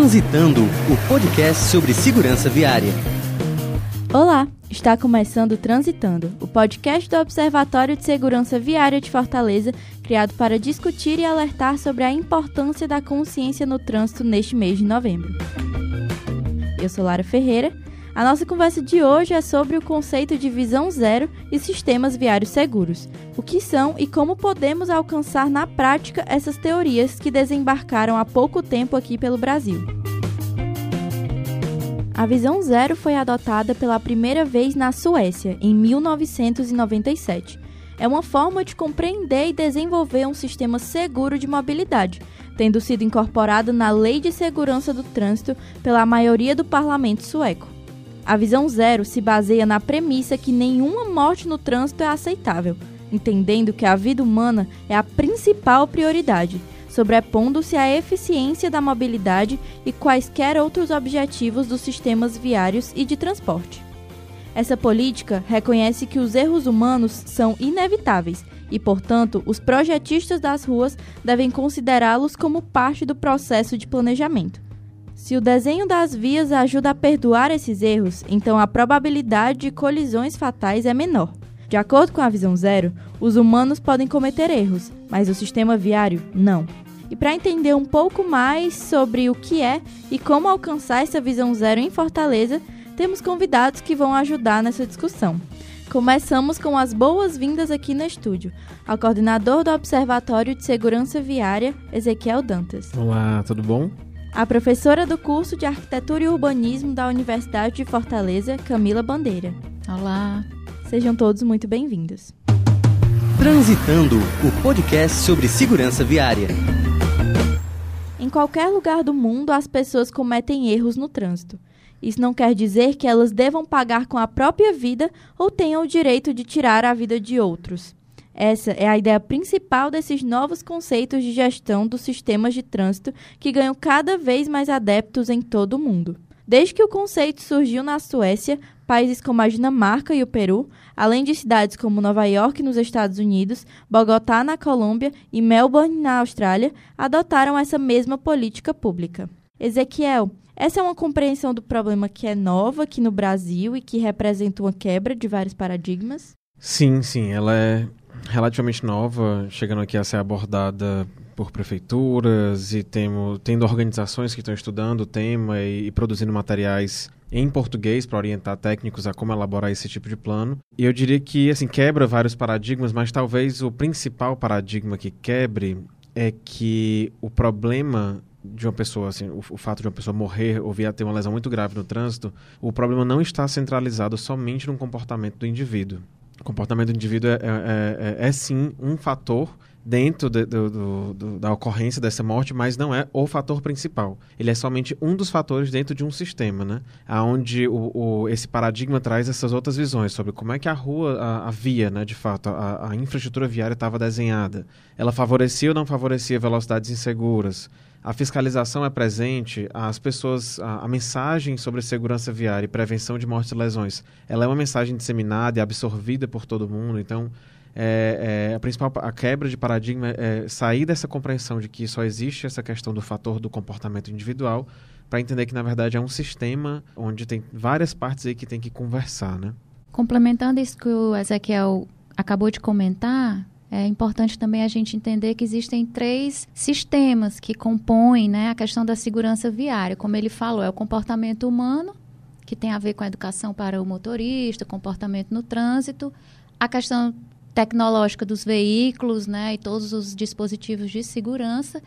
Transitando, o podcast sobre segurança viária. Olá, está começando Transitando, o podcast do Observatório de Segurança Viária de Fortaleza, criado para discutir e alertar sobre a importância da consciência no trânsito neste mês de novembro. Eu sou Lara Ferreira. A nossa conversa de hoje é sobre o conceito de visão zero e sistemas viários seguros. O que são e como podemos alcançar na prática essas teorias que desembarcaram há pouco tempo aqui pelo Brasil. A visão zero foi adotada pela primeira vez na Suécia, em 1997. É uma forma de compreender e desenvolver um sistema seguro de mobilidade, tendo sido incorporado na Lei de Segurança do Trânsito pela maioria do parlamento sueco. A visão zero se baseia na premissa que nenhuma morte no trânsito é aceitável, entendendo que a vida humana é a principal prioridade sobrepondo-se à eficiência da mobilidade e quaisquer outros objetivos dos sistemas viários e de transporte. Essa política reconhece que os erros humanos são inevitáveis e, portanto, os projetistas das ruas devem considerá-los como parte do processo de planejamento. Se o desenho das vias ajuda a perdoar esses erros, então a probabilidade de colisões fatais é menor. De acordo com a visão zero, os humanos podem cometer erros, mas o sistema viário não. E para entender um pouco mais sobre o que é e como alcançar essa visão zero em Fortaleza, temos convidados que vão ajudar nessa discussão. Começamos com as boas-vindas aqui no estúdio, ao coordenador do Observatório de Segurança Viária, Ezequiel Dantas. Olá, tudo bom? A professora do curso de Arquitetura e Urbanismo da Universidade de Fortaleza, Camila Bandeira. Olá. Sejam todos muito bem-vindos. Transitando, o podcast sobre segurança viária. Em qualquer lugar do mundo, as pessoas cometem erros no trânsito. Isso não quer dizer que elas devam pagar com a própria vida ou tenham o direito de tirar a vida de outros. Essa é a ideia principal desses novos conceitos de gestão dos sistemas de trânsito que ganham cada vez mais adeptos em todo o mundo. Desde que o conceito surgiu na Suécia, países como a Dinamarca e o Peru, além de cidades como Nova York, nos Estados Unidos, Bogotá, na Colômbia e Melbourne, na Austrália, adotaram essa mesma política pública. Ezequiel, essa é uma compreensão do problema que é nova aqui no Brasil e que representa uma quebra de vários paradigmas? Sim, sim, ela é relativamente nova, chegando aqui a ser abordada por prefeituras e temo, tendo organizações que estão estudando o tema e, e produzindo materiais em português para orientar técnicos a como elaborar esse tipo de plano. E eu diria que assim quebra vários paradigmas, mas talvez o principal paradigma que quebre é que o problema de uma pessoa, assim, o, o, fato de uma pessoa morrer ou vir a ter uma lesão muito grave no trânsito, o problema não está centralizado somente no comportamento do indivíduo. O comportamento do indivíduo é, é, é, é sim um fator dentro de, do, do, do, da ocorrência dessa morte, mas não é o fator principal. Ele é somente um dos fatores dentro de um sistema, né? Onde o, o, esse paradigma traz essas outras visões sobre como é que a rua, a, a via, né, de fato, a, a infraestrutura viária estava desenhada. Ela favorecia ou não favorecia velocidades inseguras? A fiscalização é presente, as pessoas, a, a, mensagem sobre segurança viária e prevenção de mortes e lesões, ela é uma mensagem disseminada e absorvida por todo mundo. Então, é, é, a principal a quebra de paradigma é sair dessa compreensão de que só existe essa questão do fator do comportamento individual para entender que na verdade é um sistema onde tem várias partes aí que tem que conversar, né? Complementando isso que o Ezequiel acabou de comentar, é importante também a gente entender que existem três sistemas que compõem né, a questão da segurança viária. Como ele falou, é o comportamento humano, que tem a ver com a educação para o motorista, comportamento no trânsito, a questão tecnológica dos veículos, né, e todos os dispositivos de segurança,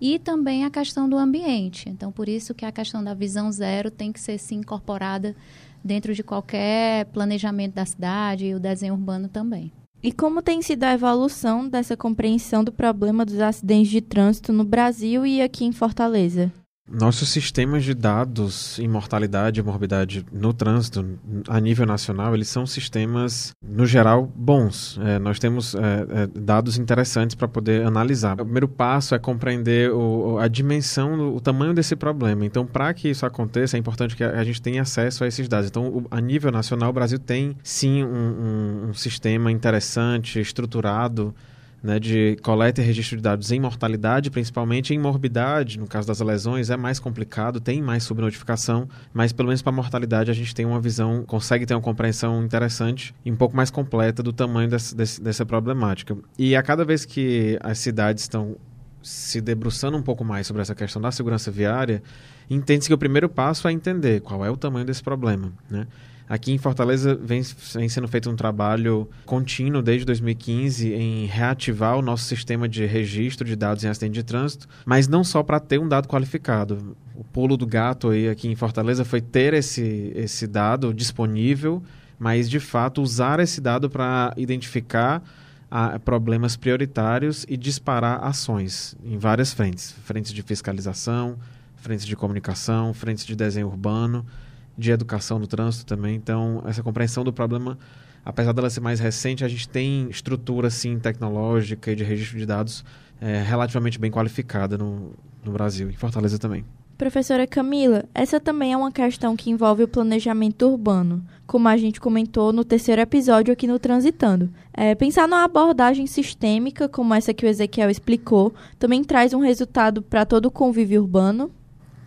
e também a questão do ambiente. Então, por isso que a questão da visão zero tem que ser incorporada dentro de qualquer planejamento da cidade e o desenho urbano também. E como tem sido a evolução dessa compreensão do problema dos acidentes de trânsito no Brasil e aqui em Fortaleza? Nossos sistemas de dados em mortalidade e morbidade no trânsito, a nível nacional, eles são sistemas, no geral, bons. É, nós temos é, é, dados interessantes para poder analisar. O primeiro passo é compreender o, a dimensão, o tamanho desse problema. Então, para que isso aconteça, é importante que a, gente tenha acesso a esses dados. Então, o, a nível nacional, o Brasil tem sim um, um, um sistema interessante, estruturado, né, de coleta e registro de dados em mortalidade, principalmente em morbidade, no caso das lesões, é mais complicado, tem mais subnotificação, mas pelo menos para mortalidade a gente tem uma visão, consegue ter uma compreensão interessante e um pouco mais completa do tamanho desse, dessa problemática. E a cada vez que as cidades estão se debruçando um pouco mais sobre essa questão da segurança viária, entende-se que o primeiro passo é entender qual é o tamanho desse problema, né? Aqui em Fortaleza vem, vem, sendo feito um trabalho contínuo desde 2015 em reativar o nosso sistema de registro de dados em acidente de trânsito, mas não só para ter um dado qualificado. O pulo do gato aí aqui em Fortaleza foi ter esse, esse dado disponível, mas de fato usar esse dado para identificar a, problemas prioritários e disparar ações em várias frentes frentes de fiscalização, frentes de comunicação, frentes de desenho urbano de educação no trânsito também. Então, essa compreensão do problema, apesar dela ser mais recente, a gente tem estrutura, sim, tecnológica e de registro de dados é, relativamente bem qualificada no, no Brasil, em Fortaleza também. Professora Camila, essa também é uma questão que envolve o planejamento urbano, como a gente comentou no terceiro episódio aqui no Transitando. É, pensar numa abordagem sistêmica, como essa que o Ezequiel explicou, também traz um resultado para todo o convívio urbano,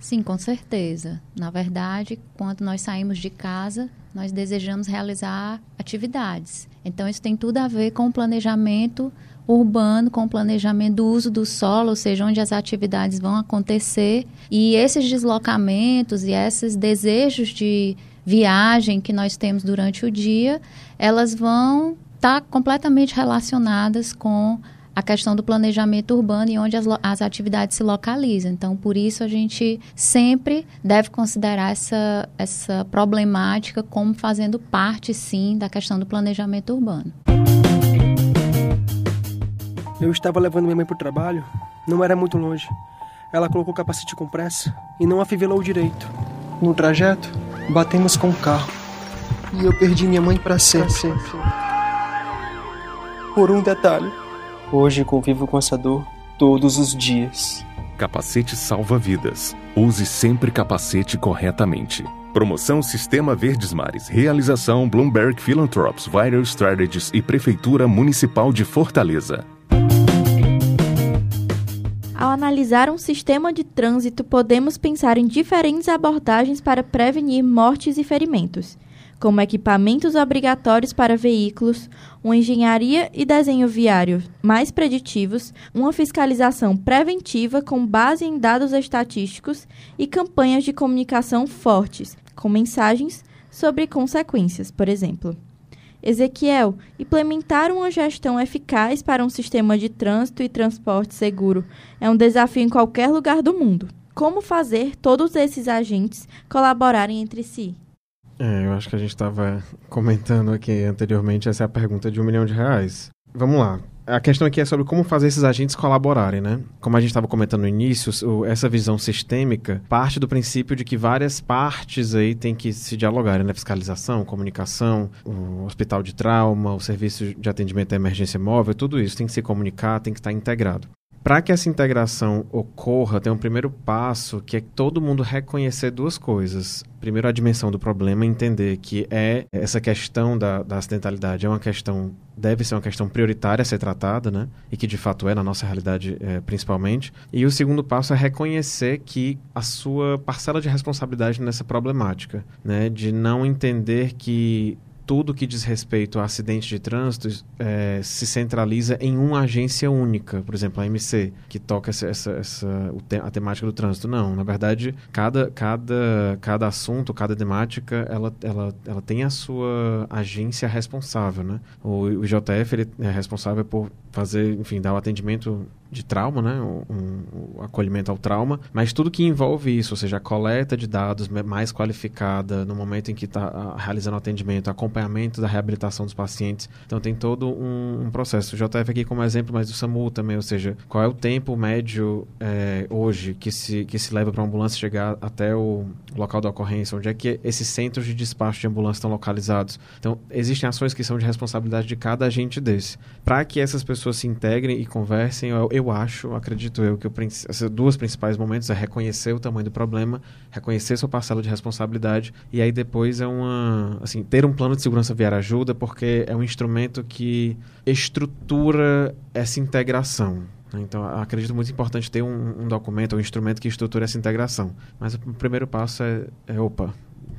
Sim, com certeza. Na verdade, quando nós saímos de casa, nós desejamos realizar atividades. Então, isso tem tudo a ver com o planejamento urbano, com o planejamento do uso do solo, ou seja, onde as atividades vão acontecer. E esses deslocamentos e esses desejos de viagem que nós temos durante o dia, elas vão estar completamente relacionadas com a questão do planejamento urbano e onde as, as atividades se localizam. Então, por isso, a gente sempre deve considerar essa, essa problemática como fazendo parte, sim, da questão do planejamento urbano. Eu estava levando minha mãe para o trabalho, não era muito longe. Ela colocou o capacete com pressa e não afivelou direito. No trajeto, batemos com o carro e eu perdi minha mãe para sempre. sempre. Por um detalhe. Hoje convivo com essa dor todos os dias. Capacete salva vidas. Use sempre capacete corretamente. Promoção Sistema Verdes Mares. Realização Bloomberg Philanthropies, Viral Strategies e Prefeitura Municipal de Fortaleza. Ao analisar um sistema de trânsito, podemos pensar em diferentes abordagens para prevenir mortes e ferimentos como equipamentos obrigatórios para veículos, uma engenharia e desenho viário mais preditivos, uma fiscalização preventiva com base em dados estatísticos e campanhas de comunicação fortes, com mensagens sobre consequências, por exemplo. Ezequiel, implementar uma gestão eficaz para um sistema de trânsito e transporte seguro é um desafio em qualquer lugar do mundo. Como fazer todos esses agentes colaborarem entre si? É, eu acho que a gente estava comentando aqui anteriormente, essa é a pergunta de um milhão de reais. Vamos lá. A questão aqui é sobre como fazer esses agentes colaborarem, né? Como a gente estava comentando no início, essa visão sistêmica parte do princípio de que várias partes aí têm que se dialogarem, né? Fiscalização, comunicação, o hospital de trauma, o serviço de atendimento à emergência móvel, tudo isso tem que se comunicar, tem que estar integrado. Para que essa integração ocorra, tem um primeiro passo que é todo mundo reconhecer duas coisas. Primeiro, a dimensão do problema, entender que é essa questão da, da acidentalidade é uma questão, deve ser uma questão prioritária a ser tratada, né? E que de fato é na nossa realidade é, principalmente. E o segundo passo é reconhecer que a sua parcela de responsabilidade nessa problemática, né? De não entender que tudo que diz respeito a acidentes de trânsito é, se centraliza em uma agência única, por exemplo, a MC, que toca essa, essa, essa a temática do trânsito. Não, na verdade, cada, cada, cada assunto, cada temática, ela, ela, ela tem a sua agência responsável, né? O, o IJF ele é responsável por fazer, enfim, dar o atendimento de trauma, né? Um, acolhimento ao trauma, mas tudo que envolve isso, ou seja, a coleta de dados mais qualificada no momento em que está realizando o atendimento, acompanhamento da reabilitação dos pacientes. Então tem todo um, um, processo. O JF aqui como exemplo, mas o SAMU também, ou seja, qual é o tempo médio é, hoje que se, que se leva para a ambulância chegar até o local da ocorrência, onde é que esses centros de despacho de ambulância estão localizados. Então existem ações que são de responsabilidade de cada agente desse. Para que essas pessoas se integrem e conversem, eu eu acho, acredito eu, que o, dois principais momentos é reconhecer o tamanho do problema, reconhecer sua parcela de responsabilidade e aí depois é uma, assim, ter um plano de segurança viária ajuda porque é um instrumento que estrutura essa integração. Né? Então, acredito muito importante ter um, um, documento, um instrumento que estruture essa integração. Mas o primeiro passo é, é opa,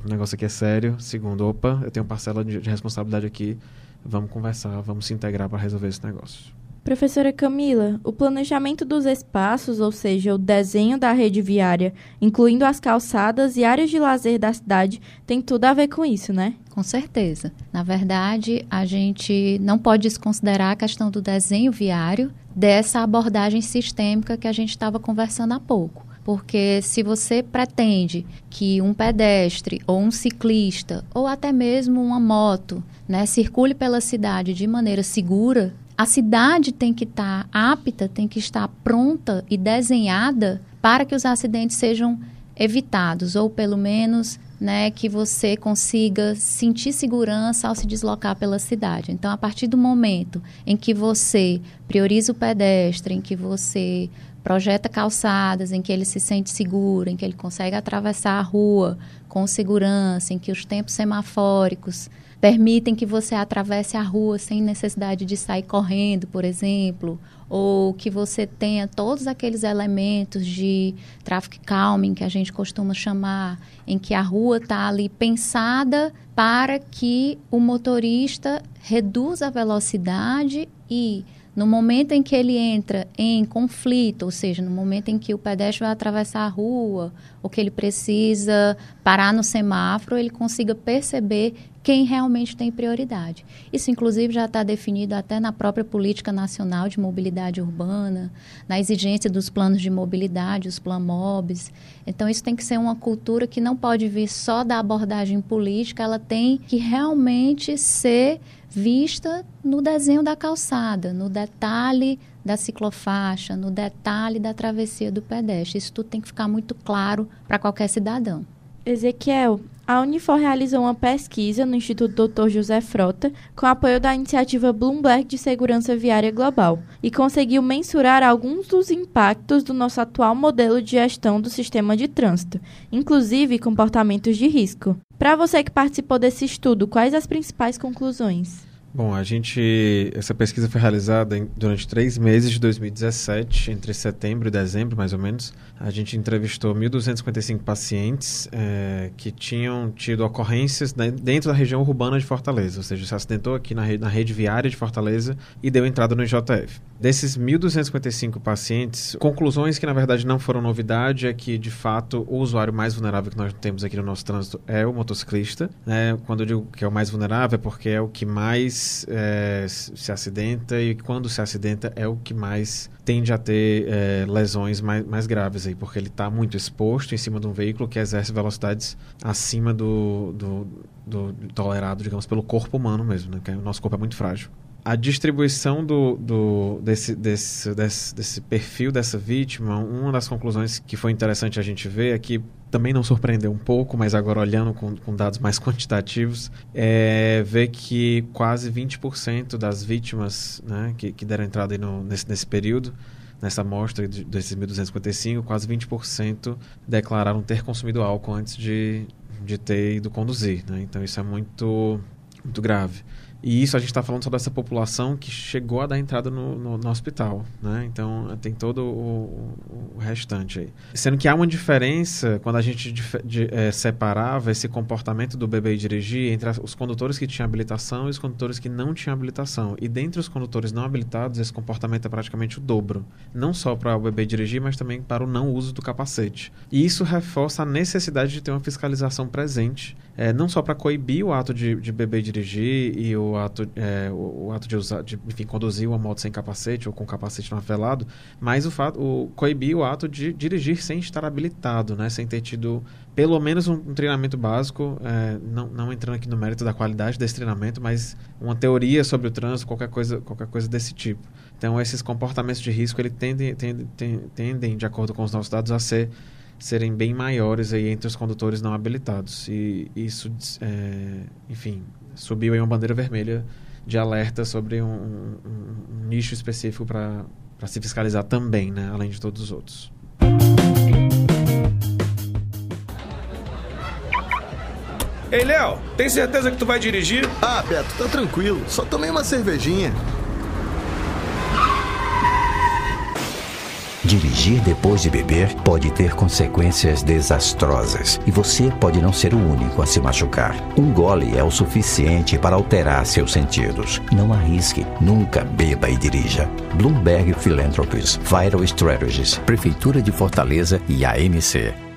o negócio aqui é sério. Segundo, opa, eu tenho parcela de, de responsabilidade aqui. Vamos conversar, vamos se integrar para resolver esse negócio. Professora Camila, o planejamento dos espaços, ou seja, o desenho da rede viária, incluindo as calçadas e áreas de lazer da cidade, tem tudo a ver com isso, né? Com certeza. Na verdade, a gente não pode desconsiderar a questão do desenho viário dessa abordagem sistêmica que a gente estava conversando há pouco. Porque se você pretende que um pedestre ou um ciclista ou até mesmo uma moto né, circule pela cidade de maneira segura, a cidade tem que estar tá apta, tem que estar pronta e desenhada para que os acidentes sejam evitados, ou pelo menos né, que você consiga sentir segurança ao se deslocar pela cidade. Então, a partir do momento em que você prioriza o pedestre, em que você projeta calçadas, em que ele se sente seguro, em que ele consegue atravessar a rua com segurança, em que os tempos semafóricos permitem que você atravesse a rua sem necessidade de sair correndo, por exemplo, ou que você tenha todos aqueles elementos de traffic calming que a gente costuma chamar, em que a rua está ali pensada para que o motorista reduza a velocidade e no momento em que ele entra em conflito, ou seja, no momento em que o pedestre vai atravessar a rua, ou que ele precisa parar no semáforo, ele consiga perceber quem realmente tem prioridade. Isso, inclusive, já está definido até na própria Política Nacional de Mobilidade Urbana, na exigência dos planos de mobilidade, os PLAMOBs. Então, isso tem que ser uma cultura que não pode vir só da abordagem política, ela tem que realmente ser vista no desenho da calçada, no detalhe da ciclofaixa, no detalhe da travessia do pedestre. Isso tudo tem que ficar muito claro para qualquer cidadão. Ezequiel, a Unifor realizou uma pesquisa no Instituto Dr. José Frota, com apoio da iniciativa Bloomberg de Segurança Viária Global, e conseguiu mensurar alguns dos impactos do nosso atual modelo de gestão do sistema de trânsito, inclusive comportamentos de risco. Para você que participou desse estudo, quais as principais conclusões? Bom, a gente. Essa pesquisa foi realizada em, durante três meses de 2017, entre setembro e dezembro, mais ou menos. A gente entrevistou 1.255 pacientes é, que tinham tido ocorrências dentro da região urbana de Fortaleza, ou seja, se acidentou aqui na rede, na rede viária de Fortaleza e deu entrada no IJF. Desses 1.255 pacientes, conclusões que na verdade não foram novidade é que, de fato, o usuário mais vulnerável que nós temos aqui no nosso trânsito é o motociclista. Né? Quando eu digo que é o mais vulnerável, é porque é o que mais é, se acidenta e quando se acidenta é o que mais tende a ter é, lesões mais, mais graves aí, porque ele está muito exposto em cima de um veículo que exerce velocidades acima do, do, do tolerado, digamos, pelo corpo humano mesmo, né? Que o nosso corpo é muito frágil a distribuição do, do, desse, desse, desse, desse, perfil dessa vítima, uma das conclusões que foi interessante a gente ver é que também não surpreendeu um pouco, mas agora olhando com, com dados mais quantitativos, é ver que quase 20% das vítimas né, que, que deram entrada no, nesse, nesse período, nessa amostra de, desses 1.255, quase 20% declararam ter consumido álcool antes de, de ter ido conduzir. Né? Então isso é muito, muito grave. E isso a gente está falando só dessa população que chegou a dar entrada no, no, no hospital, né? Então tem todo o, o, restante aí. Sendo que há uma diferença quando a gente de, de, é, separava esse comportamento do bebê dirigir entre as, os condutores que tinham habilitação e os condutores que não tinham habilitação. E dentre os condutores não habilitados, esse comportamento é praticamente o dobro. Não só para o bebê dirigir, mas também para o não uso do capacete. E isso reforça a necessidade de ter uma fiscalização presente é, não só para coibir o ato de, de beber e dirigir e o ato, é, o, o, ato de usar, de, enfim, conduzir uma moto sem capacete ou com capacete não avelado, mas o fato, o, coibir o ato de dirigir sem estar habilitado, né, sem ter tido pelo menos um, um treinamento básico, é, não, não entrando aqui no mérito da qualidade desse treinamento, mas uma teoria sobre o trânsito, qualquer coisa, qualquer coisa desse tipo. Então, esses comportamentos de risco, ele tendem, tendem, tendem, de acordo com os nossos dados, a ser serem bem maiores aí entre os condutores não habilitados. E isso, é, enfim, subiu aí uma bandeira vermelha de alerta sobre um, um, um nicho específico para se fiscalizar também, né, além de todos os outros. Ei, Léo, tem certeza que tu vai dirigir? Ah, Beto, tá tranquilo. Só tomei uma cervejinha. Dirigir depois de beber pode ter consequências desastrosas e você pode não ser o único a se machucar. Um gole é o suficiente para alterar seus sentidos. Não arrisque, nunca beba e dirija. Bloomberg Philanthropies, Vital Strategies, Prefeitura de Fortaleza e AMC.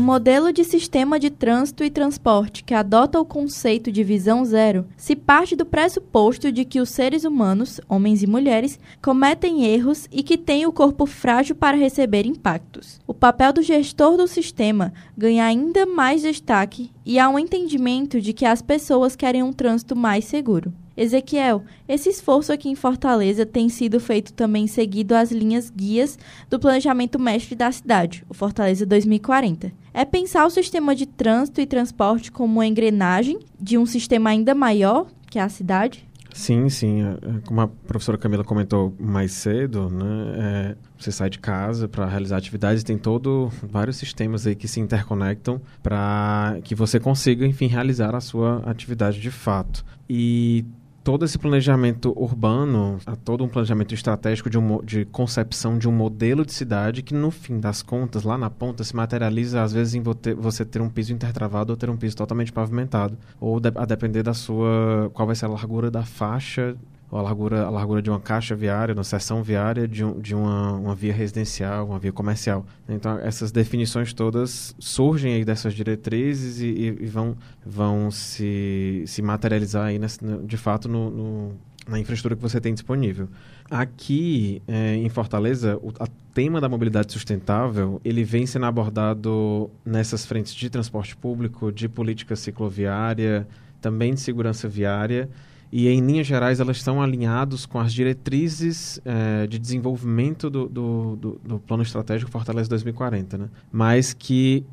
Modelo de sistema de trânsito e transporte que adota o conceito de visão zero se parte do pressuposto de que os seres humanos, homens e mulheres, cometem erros e que têm o corpo frágil para receber impactos. O papel do gestor do sistema ganha ainda mais destaque e há um entendimento de que as pessoas querem um trânsito mais seguro. Ezequiel, esse esforço aqui em Fortaleza tem sido feito também seguido às linhas guias do planejamento mestre da cidade, o Fortaleza 2040. É pensar o sistema de trânsito e transporte como uma engrenagem de um sistema ainda maior que a cidade? Sim, sim. É, é, como a professora Camila comentou mais cedo, né, é, você sai de casa para realizar atividades, tem todo vários sistemas aí que se interconectam para que você consiga, enfim, realizar a sua atividade de fato. E todo esse planejamento urbano, todo um planejamento estratégico de, um, de concepção de um modelo de cidade que, no fim das contas, lá na ponta, se materializa, às vezes, em você ter um piso intertravado ou ter um piso totalmente pavimentado. Ou a depender da sua... qual vai ser a largura da faixa a largura, a largura de uma caixa viária, uma seção viária de, um, de uma, uma via residencial, uma via comercial. Então, essas definições todas surgem aí dessas diretrizes e, e, e vão, vão se, se materializar aí, nesse, de fato, no, no, na infraestrutura que você tem disponível. Aqui é, em Fortaleza, o tema da mobilidade sustentável ele vem sendo abordado nessas frentes de transporte público, de política cicloviária, também de segurança viária e em linhas gerais elas estão alinhados com as diretrizes eh, de desenvolvimento do, do, do, do, Plano Estratégico Fortaleza 2040, né? mas que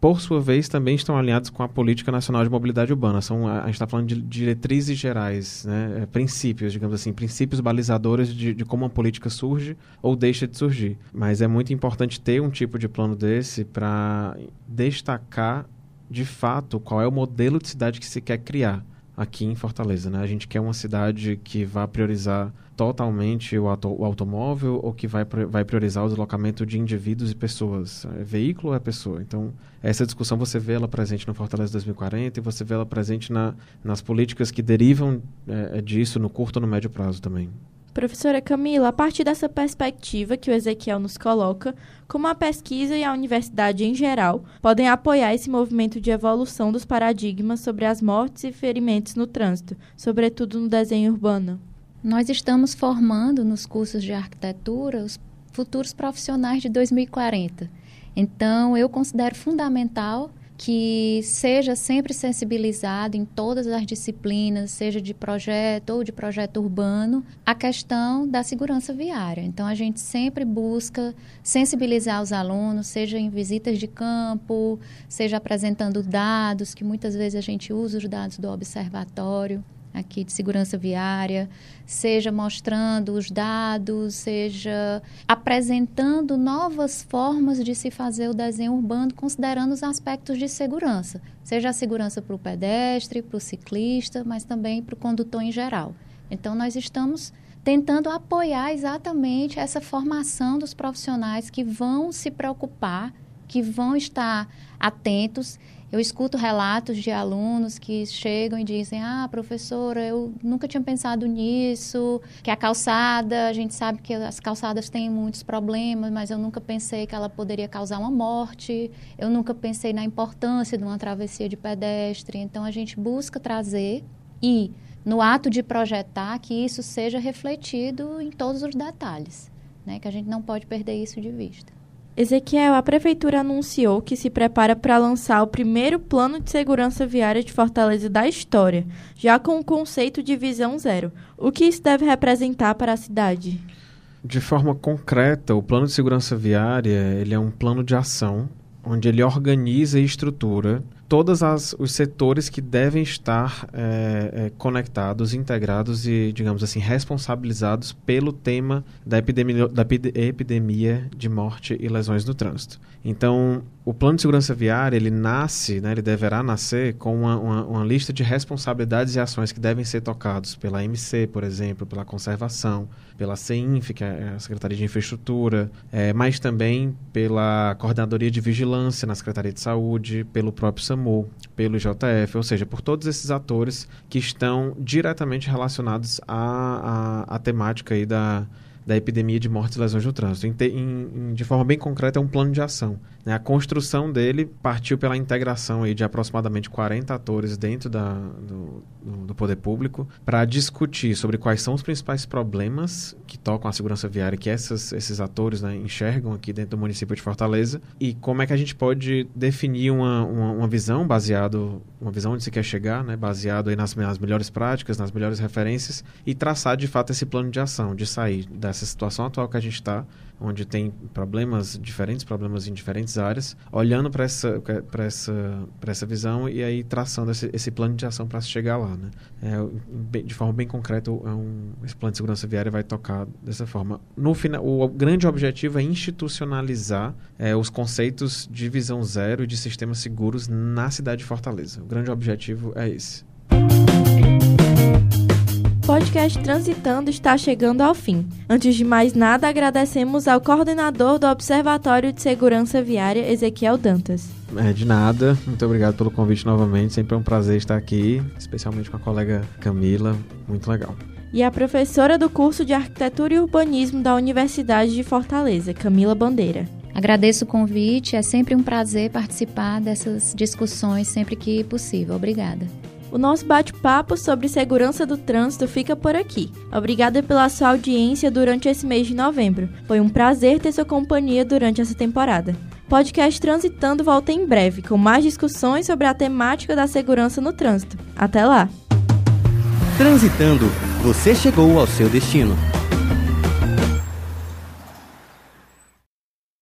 por sua vez também estão alinhados com a Política Nacional de Mobilidade Urbana. São, a, a gente está falando de diretrizes gerais, né? é, princípios, digamos assim, princípios balizadores de, de como uma política surge ou deixa de surgir. Mas é muito importante ter um tipo de plano desse para destacar de fato qual é o modelo de cidade que se quer criar aqui em Fortaleza. Né? A gente quer uma cidade que vá priorizar totalmente o, auto, o automóvel ou que vai, vai priorizar o deslocamento de indivíduos e pessoas. É veículo ou é pessoa? Então, essa discussão você vê ela presente no Fortaleza 2040 e você vê ela presente na, nas políticas que derivam é, disso no curto ou no médio prazo também. Professora Camila, a partir dessa perspectiva que o Ezequiel nos coloca, como a pesquisa e a universidade em geral podem apoiar esse movimento de evolução dos paradigmas sobre as mortes e ferimentos no trânsito, sobretudo no desenho urbano? Nós estamos formando nos cursos de arquitetura os futuros profissionais de 2040. Então, eu considero fundamental que seja sempre sensibilizado em todas as disciplinas, seja de projeto ou de projeto urbano, a questão da segurança viária. Então, a gente sempre busca sensibilizar os alunos, seja em visitas de campo, seja apresentando dados, que muitas vezes a gente usa os dados do observatório aqui de segurança viária, seja mostrando os dados, seja apresentando novas formas de se fazer o desenho urbano, considerando os aspectos de segurança, seja a segurança para o pedestre, para o ciclista, mas também para o condutor em geral. Então, nós estamos tentando apoiar exatamente essa formação dos profissionais que vão se preocupar, que vão estar atentos eu escuto relatos de alunos que chegam e dizem: Ah, professora, eu nunca tinha pensado nisso, que a calçada, a gente sabe que as calçadas têm muitos problemas, mas eu nunca pensei que ela poderia causar uma morte, eu nunca pensei na importância de uma travessia de pedestre. Então, a gente busca trazer e, no ato de projetar, que isso seja refletido em todos os detalhes, né? que a gente não pode perder isso de vista. Ezequiel, a prefeitura anunciou que se prepara para lançar o primeiro plano de segurança viária de Fortaleza da história, já com o conceito de visão zero. O que isso deve representar para a cidade? De forma concreta, o plano de segurança viária ele é um plano de ação onde ele organiza e estrutura todos os setores que devem estar é, é, conectados, integrados e, digamos assim, responsabilizados pelo tema da epidemia, da epidemia de morte e lesões no trânsito. Então, o plano de segurança viária, ele nasce, né, ele deverá nascer com uma, uma, uma, lista de responsabilidades e ações que devem ser tocados pela MC, por exemplo, pela conservação, pela CEINF, que é a Secretaria de Infraestrutura, é, mas também pela Coordenadoria de Vigilância na Secretaria de Saúde, pelo próprio SAMU, pelo IJF, ou seja, por todos esses atores que estão diretamente relacionados à, à, à temática aí da da epidemia de mortes e lesões no trânsito. Em, em, de forma bem concreta, é um plano de ação. Né? A construção dele partiu pela integração aí de aproximadamente 40 atores dentro da, do, do poder público para discutir sobre quais são os principais problemas que tocam a segurança viária que essas, esses atores né, enxergam aqui dentro do município de Fortaleza e como é que a gente pode definir uma, uma, uma visão baseado uma visão onde se quer chegar, né, baseado aí nas, nas melhores práticas, nas melhores referências e traçar de fato esse plano de ação, de sair dessa situação atual que a gente está onde tem problemas diferentes, problemas em diferentes áreas, olhando para essa, essa, essa visão e aí traçando esse, esse plano de ação para chegar lá. Né? É, de forma bem concreta, é um, esse plano de segurança viária vai tocar dessa forma. No final, o grande objetivo é institucionalizar é, os conceitos de visão zero e de sistemas seguros na cidade de Fortaleza. O grande objetivo é esse podcast Transitando está chegando ao fim. Antes de mais nada, agradecemos ao coordenador do Observatório de Segurança Viária, Ezequiel Dantas. É, de nada. Muito obrigado pelo convite novamente. Sempre é um prazer estar aqui, especialmente com a colega Camila. Muito legal. E a professora do curso de Arquitetura e Urbanismo da Universidade de Fortaleza, Camila Bandeira. Agradeço o convite, é sempre um prazer participar dessas discussões sempre que possível. Obrigada. O nosso bate-papo sobre segurança do trânsito fica por aqui. Obrigada pela sua audiência durante esse mês de novembro. Foi um prazer ter sua companhia durante essa temporada. Podcast Transitando volta em breve com mais discussões sobre a temática da segurança no trânsito. Até lá! Transitando, você chegou ao seu destino.